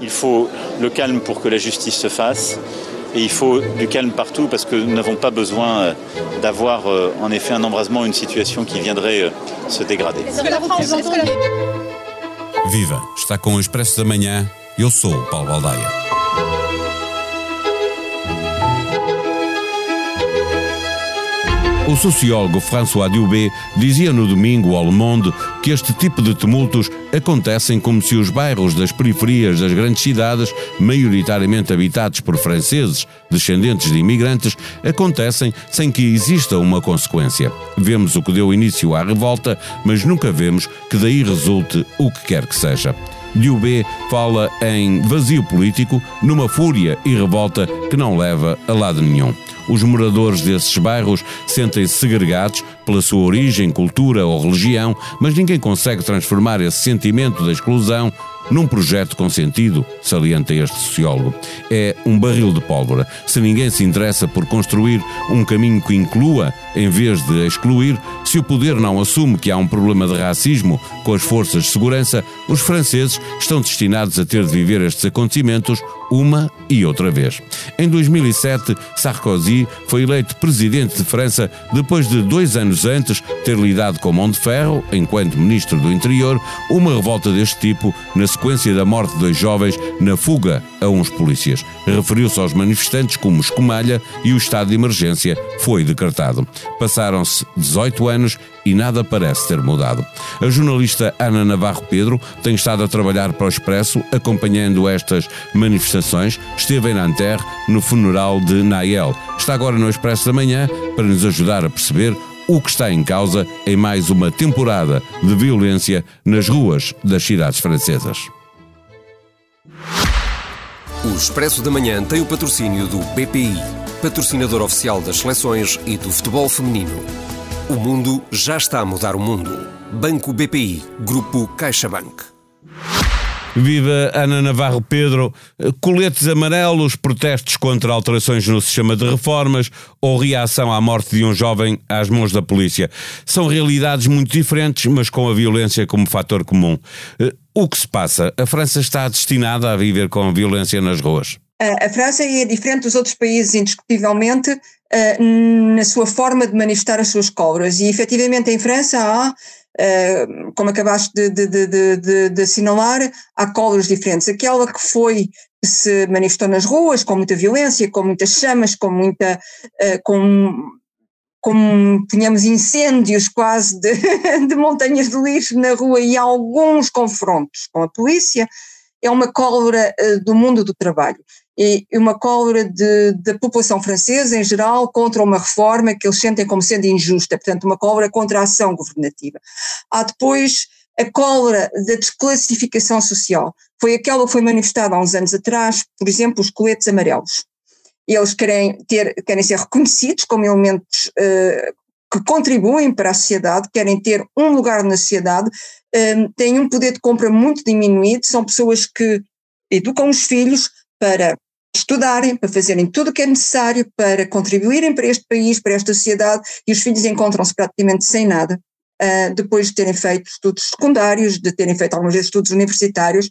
Il faut le calme pour que la justice se fasse. Et il faut du calme partout parce que nous n'avons pas besoin euh, d'avoir euh, en effet un embrasement, une situation qui viendrait euh, se dégrader. Viva! Está com o Expresso da Manhã. Eu sou o Paulo Baldaia. O sociólogo François Dubé dizia no domingo ao Le Monde que este tipo de tumultos acontecem como se os bairros das periferias das grandes cidades, maioritariamente habitados por franceses, descendentes de imigrantes, acontecem sem que exista uma consequência. Vemos o que deu início à revolta, mas nunca vemos que daí resulte o que quer que seja. Dubé fala em vazio político, numa fúria e revolta que não leva a lado nenhum. Os moradores desses bairros sentem-se segregados pela sua origem, cultura ou religião, mas ninguém consegue transformar esse sentimento da exclusão num projeto com sentido, salienta este sociólogo. É um barril de pólvora. Se ninguém se interessa por construir um caminho que inclua, em vez de excluir, se o poder não assume que há um problema de racismo com as forças de segurança, os franceses estão destinados a ter de viver estes acontecimentos uma e outra vez. Em 2007, Sarkozy foi eleito presidente de França depois de dois anos antes ter lidado com mão de ferro, enquanto ministro do Interior, uma revolta deste tipo na sequência da morte de dois jovens na fuga a uns polícias. Referiu-se aos manifestantes como escumalha e o estado de emergência foi decretado. Passaram-se 18 anos e nada parece ter mudado. A jornalista Ana Navarro Pedro tem estado a trabalhar para o Expresso, acompanhando estas manifestações. Esteve em Nanterre no funeral de Nael. Está agora no Expresso da Manhã para nos ajudar a perceber o que está em causa em mais uma temporada de violência nas ruas das cidades francesas. O Expresso da Manhã tem o patrocínio do BPI, patrocinador oficial das seleções e do futebol feminino. O mundo já está a mudar o mundo. Banco BPI, Grupo CaixaBank. Viva Ana Navarro Pedro. Coletes amarelos, protestos contra alterações no sistema de reformas ou reação à morte de um jovem às mãos da polícia. São realidades muito diferentes, mas com a violência como fator comum. Eh, o que se passa? A França está destinada a viver com violência nas ruas? A França é diferente dos outros países, indiscutivelmente, eh, na sua forma de manifestar as suas cobras. E efetivamente em França há Uh, como acabaste de, de, de, de, assinalar, há cobras diferentes. Aquela que foi, que se manifestou nas ruas, com muita violência, com muitas chamas, com muita. Uh, com, com, tínhamos incêndios quase de, montanhas de lixo na rua e alguns confrontos com a polícia, é uma cólera uh, do mundo do trabalho e uma cólera da população francesa em geral contra uma reforma que eles sentem como sendo injusta, portanto, uma cólera contra a ação governativa. Há depois a cólera da desclassificação social. Foi aquela que foi manifestada há uns anos atrás, por exemplo, os coletes amarelos. Eles querem, ter, querem ser reconhecidos como elementos uh, que contribuem para a sociedade, querem ter um lugar na sociedade, uh, têm um poder de compra muito diminuído, são pessoas que educam os filhos para estudarem, para fazerem tudo o que é necessário para contribuírem para este país, para esta sociedade, e os filhos encontram-se praticamente sem nada, uh, depois de terem feito estudos secundários, de terem feito vezes estudos universitários,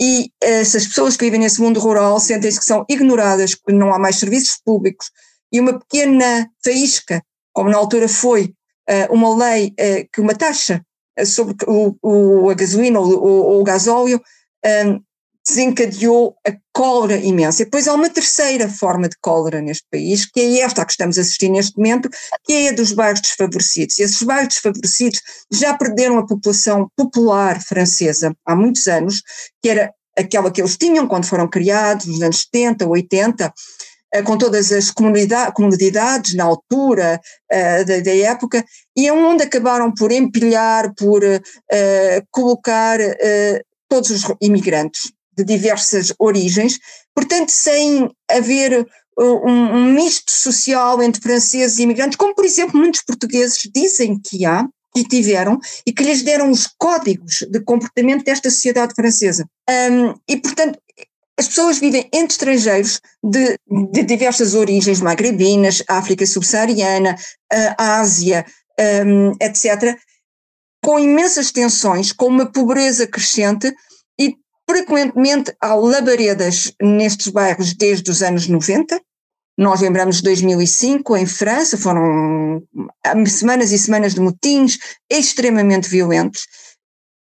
e essas pessoas que vivem nesse mundo rural sentem-se que são ignoradas, que não há mais serviços públicos, e uma pequena faísca, como na altura foi uh, uma lei, uh, que uma taxa sobre o, o, a gasolina ou o, o gasóleo, desencadeou a cólera imensa. E depois há uma terceira forma de cólera neste país, que é esta a que estamos a assistir neste momento, que é a dos bairros desfavorecidos. E esses bairros desfavorecidos já perderam a população popular francesa há muitos anos, que era aquela que eles tinham quando foram criados, nos anos 70, 80, eh, com todas as comunidades na altura uh, da, da, época, e é onde acabaram por empilhar, por uh, colocar uh, todos os imigrantes de diversas origens, portanto, sem haver uh, um, misto social entre franceses e imigrantes, como por exemplo muitos portugueses dizem que há, que tiveram e que lhes deram os códigos de comportamento desta sociedade francesa. Um, e, portanto, as pessoas vivem entre estrangeiros de, de diversas origens, magrebinas, África subsaariana, Ásia, um, etc., com imensas tensões, com uma pobreza crescente Frequentemente há labaredas nestes bairros desde os anos 90. Nós lembramos de 2005, em França, foram semanas e semanas de motins extremamente violentos.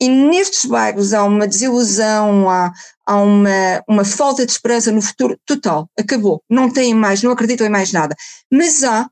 E nestes bairros há uma desilusão, há, há uma, uma falta de esperança no futuro total. Acabou. Não têm mais, não acreditam em mais nada. Mas há,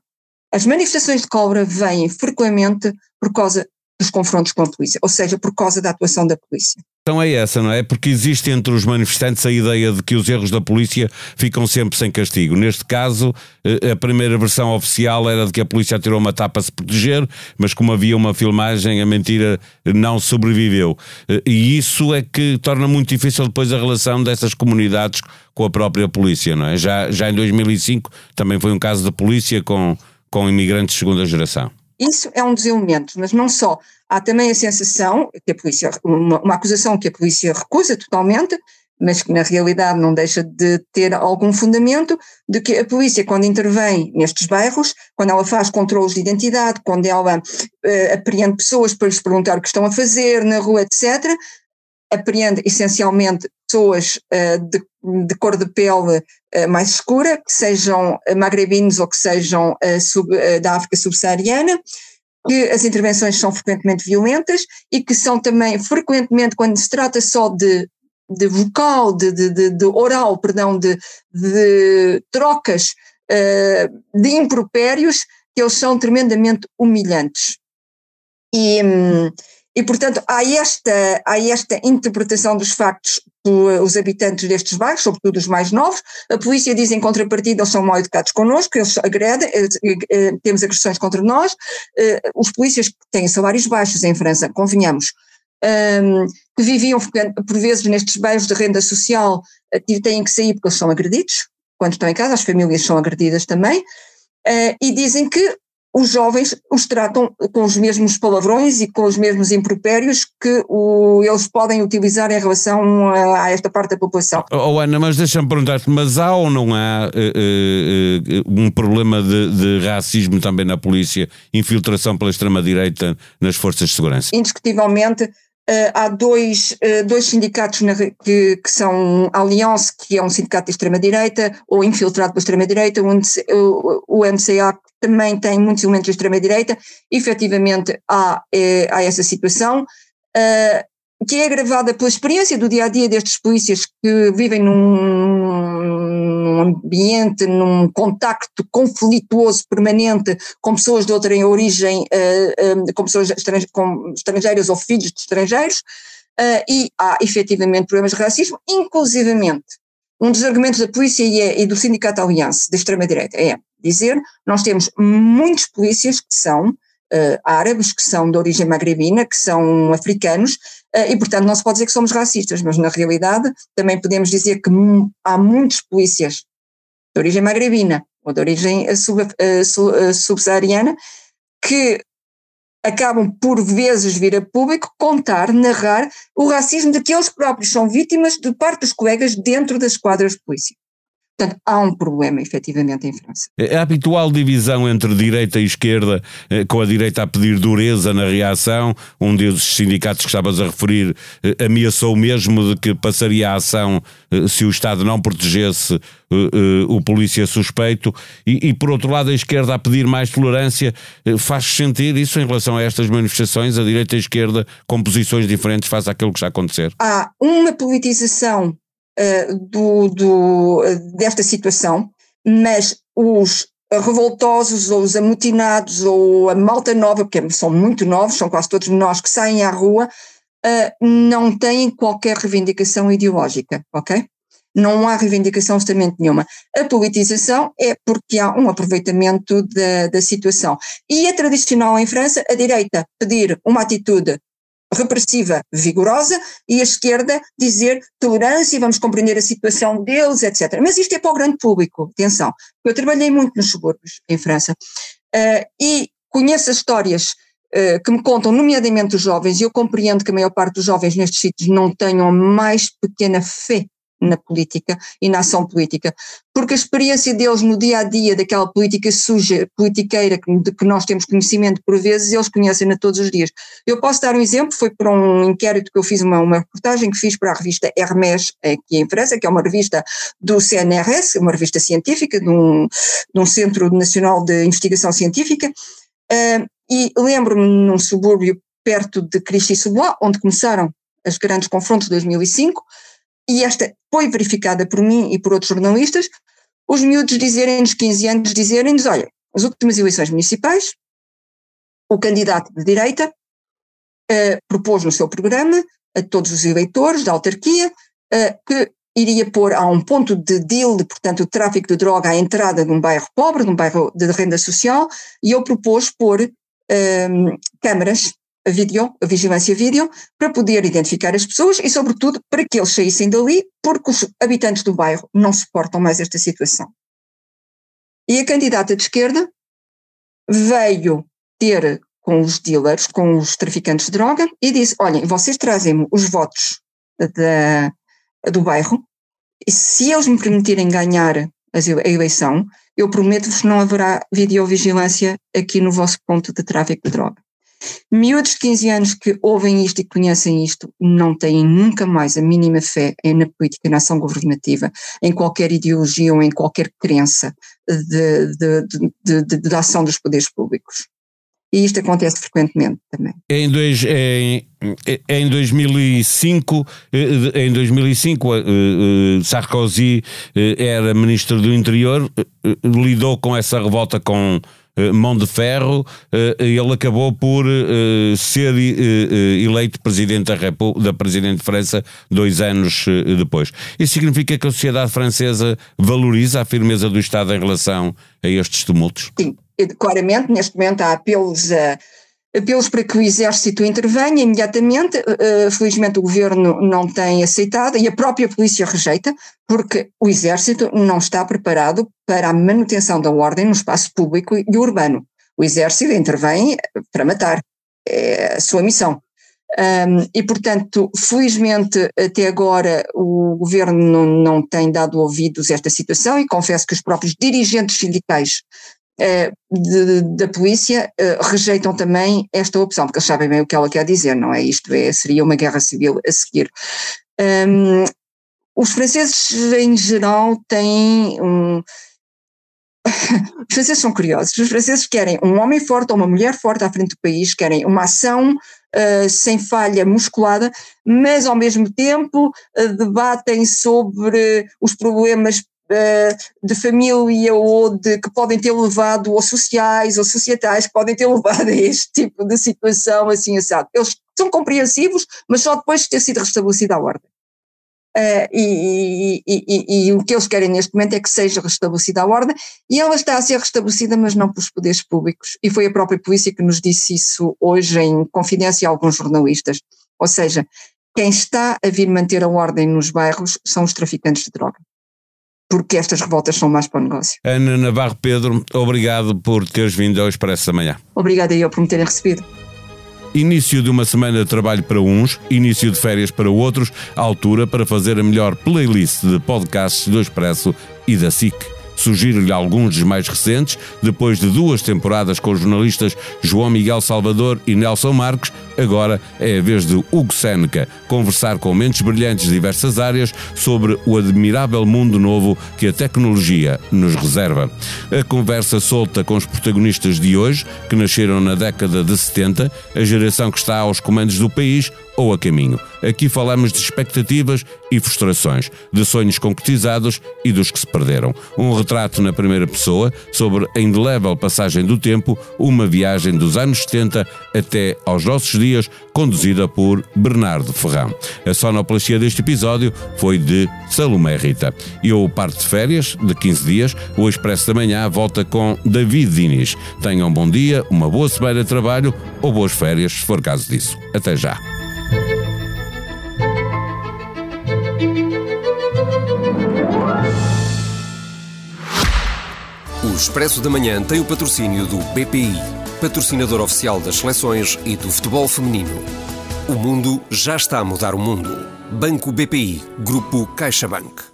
as manifestações de cobra vêm frequentemente por causa dos confrontos com a polícia, ou seja, por causa da atuação da polícia. Então é essa, não é? Porque existe entre os manifestantes a ideia de que os erros da polícia ficam sempre sem castigo. Neste caso, eh, a primeira versão oficial era de que a polícia tirou uma tapa a se proteger, mas como havia uma filmagem, a mentira não sobreviveu. Eh, e isso é que torna muito difícil depois a relação dessas comunidades com a própria polícia, não é? Já, já em 2005 também foi um caso de polícia com, com imigrantes de segunda geração. Isso é um dos elementos, mas não só. Há também a sensação que a polícia, uma, uma acusação que a polícia recusa totalmente, mas que na realidade não deixa de ter algum fundamento, de que a polícia, quando intervém nestes bairros, quando ela faz controles de identidade, quando ela uh, apreende pessoas para lhes perguntar o que estão a fazer na rua, etc., apreende essencialmente pessoas uh, de, de, cor de pele uh, mais escura, que sejam magrebinos ou que sejam sub, da África subsaariana, que as intervenções são frequentemente violentas e que são também frequentemente, quando se trata só de, de vocal, de, de, de oral, perdão, de, trocas uh, de impropérios, que eles são tremendamente humilhantes. E, hum, e, portanto, há esta, há esta interpretação dos factos os habitantes destes bairros, sobretudo os mais novos. A polícia diz em contrapartida, eles são mal educados connosco, eles agredem, eh, eh, temos agressões contra nós. Eh, os polícias que têm salários baixos em França, convenhamos, que viviam por vezes nestes bairros de renda social, têm que sair porque eles são agredidos, quando estão em casa, as famílias são agredidas também, e dizem que os jovens os tratam com os mesmos palavrões e com os mesmos impropérios que o, eles podem utilizar em relação a, a esta parte da população. Oh, oh Ana, mas deixa-me perguntar-te, mas há ou não há uh, uh, um problema de, de, racismo também na polícia, infiltração pela extrema-direita nas forças de segurança? Indiscutivelmente, Uh, há dois, uh, dois sindicatos na, que, que, são Alliance, que é um sindicato de extrema-direita, ou infiltrado pela extrema-direita, o, o, MCA também tem muitos elementos de extrema-direita, efetivamente há, é, há essa situação, uh, que é agravada pela experiência do dia a dia destes polícias que vivem num, ambiente, num contacto conflituoso permanente com pessoas de outra origem, uh, uh, com pessoas estrange com estrangeiras ou filhos de estrangeiros, e há efetivamente problemas de racismo, inclusivamente. Um dos argumentos da polícia e, é, do Sindicato Aliança, da extrema-direita, é dizer, nós temos muitos polícias que são uh, árabes, que são de origem magrebina, que são africanos, uh, e portanto não se pode dizer que somos racistas, mas na realidade também podemos dizer que há muitos polícias de origem magrebina ou de origem uh, subsaariana que acabam por vezes vir a público contar, narrar o racismo de que eles próprios são vítimas de parte dos colegas dentro das quadras de polícia. Portanto, há um problema, efetivamente, em França. É a habitual divisão entre direita e esquerda, eh, com a direita a pedir dureza na reação. Um dos sindicatos que estavas a referir eh, ameaçou mesmo de que passaria a ação eh, se o Estado não protegesse o polícia suspeito. E, e, por outro lado, a esquerda a pedir mais tolerância. Faz sentir isso em relação a estas manifestações, a direita e a esquerda com posições diferentes face àquilo que está a acontecer? Há uma politização uh, do, do, desta situação, mas os revoltosos ou os amotinados ou a malta nova, porque são muito novos, são quase todos nós que saem à rua, uh, não têm qualquer reivindicação ideológica, ok? Não há reivindicação absolutamente nenhuma. A politização é porque há um aproveitamento da, da situação. E é tradicional em França a direita pedir uma atitude repressiva vigorosa e a esquerda dizer tolerância, vamos compreender a situação deles, etc. Mas isto é para o grande público, atenção. Eu trabalhei muito nos subúrbios em França uh, e conheço as histórias uh, que me contam, nomeadamente os jovens, e eu compreendo que a maior parte dos jovens nestes sítios não tenham mais pequena fé na política e na ação política, porque a experiência deles no dia a dia, daquela política suja, politiqueira, de que nós temos conhecimento por vezes, eles conhecem-na todos os dias. Eu posso dar um exemplo, foi por um inquérito que eu fiz, uma, uma reportagem que fiz para a revista Hermès, aqui em França, que é uma revista do CNRS, uma revista científica, de um, de um Centro Nacional de Investigação Científica, uh, e lembro-me num subúrbio perto de Clichy-sous-Bois, onde começaram os grandes confrontos de 2005, e esta foi verificada por mim e por outros jornalistas, os miúdos dizerem-nos, 15 anos, dizerem-nos, olha, as últimas eleições municipais, o candidato de direita uh, propôs no seu programa a todos os eleitores da autarquia uh, que iria pôr a um ponto de deal, portanto, o tráfico de droga à entrada de um bairro pobre, de um bairro de renda social, e eu propôs pôr ehm, câmaras vídeo, a vigilância vídeo, para poder identificar as pessoas e, sobretudo, para que eles saíssem dali, porque os habitantes do bairro não suportam mais esta situação. E a candidata de esquerda veio ter com os dealers, com os traficantes de droga, e disse: Olhem, vocês trazem-me os votos da, do bairro, e se eles me permitirem ganhar a eleição, eu prometo-vos que não haverá videovigilância aqui no vosso ponto de tráfico de droga. Miúdos de 15 anos que ouvem isto e conhecem isto não têm nunca mais a mínima fé na política, na ação governativa, em qualquer ideologia ou em qualquer crença de, de, de, de, de ação dos poderes públicos. E isto acontece frequentemente também. Em, dois, em, em 2005, eh, em 2005 eh, eh, Sarkozy era ministro do interior, lidou com essa revolta com mão de ferro, eh, ele acabou por ser eleito presidente da, Repu da presidente de França dois anos depois. Isso significa que a sociedade francesa valoriza a firmeza do Estado em relação a estes tumultos? Sim, claramente, neste momento há apelos a apelos para que o Exército intervenha imediatamente. Uh, felizmente o governo não tem aceitado e a própria polícia rejeita, porque o Exército não está preparado para a manutenção da ordem no espaço público e urbano. O Exército intervém para matar, é a sua missão. Um, e, portanto, felizmente, até agora o governo não, não tem dado ouvidos a esta situação e confesso que os próprios dirigentes sindicais eh, da polícia uh, rejeitam também esta opção, porque eles sabem bem o que ela quer dizer, não é? Isto é, seria uma guerra civil a seguir. Um, os franceses, em geral, têm um. os franceses são curiosos. Os franceses querem um homem forte ou uma mulher forte à frente do país, querem uma ação uh, sem falha musculada, mas ao mesmo tempo uh, debatem sobre os problemas eh, de família ou de que podem ter levado, ou sociais ou societais, que podem ter levado a este tipo de situação assim assado. Eles são compreensivos, mas só depois de ter sido restabelecida a ordem. Uh, e, e, e, e, o que eles querem neste momento é que seja restabelecida a ordem, e ela está a ser restabelecida, mas não pelos poderes públicos. E foi a própria polícia que nos disse isso hoje em confidência a alguns jornalistas. Ou seja, quem está a vir manter a ordem nos bairros são os traficantes de droga porque estas revoltas são mais para o negócio. Ana Navarro Pedro, obrigado por teres vindo ao Expresso da Manhã. Obrigada eu por me terem recebido. Início de uma semana de trabalho para uns, início de férias para outros, altura para fazer a melhor playlist de podcasts do Expresso e da SIC. Sugiro-lhe alguns dos mais recentes, depois de duas temporadas com os jornalistas João Miguel Salvador e Nelson Marques, agora é a vez de Hugo Seneca conversar com mentes brilhantes de diversas áreas sobre o admirável mundo novo que a tecnologia nos reserva. A conversa solta com os protagonistas de hoje, que nasceram na década de 70, a geração que está aos comandos do país ou a caminho. Aqui falamos de expectativas e frustrações, de sonhos concretizados e dos que se perderam. Um retrato na primeira pessoa sobre a indelével passagem do tempo, uma viagem dos anos 70 até aos nossos dias, conduzida por Bernardo Ferrão. A sonoplastia deste episódio foi de Salomé Rita. Eu parto de férias, de 15 dias, o Expresso da Manhã volta com David Diniz. Tenham um bom dia, uma boa semana de trabalho ou boas férias, se for caso disso. Até já. O Expresso da Manhã tem o patrocínio do BPI, patrocinador oficial das seleções e do futebol feminino. O mundo já está a mudar o mundo. Banco BPI, Grupo CaixaBank.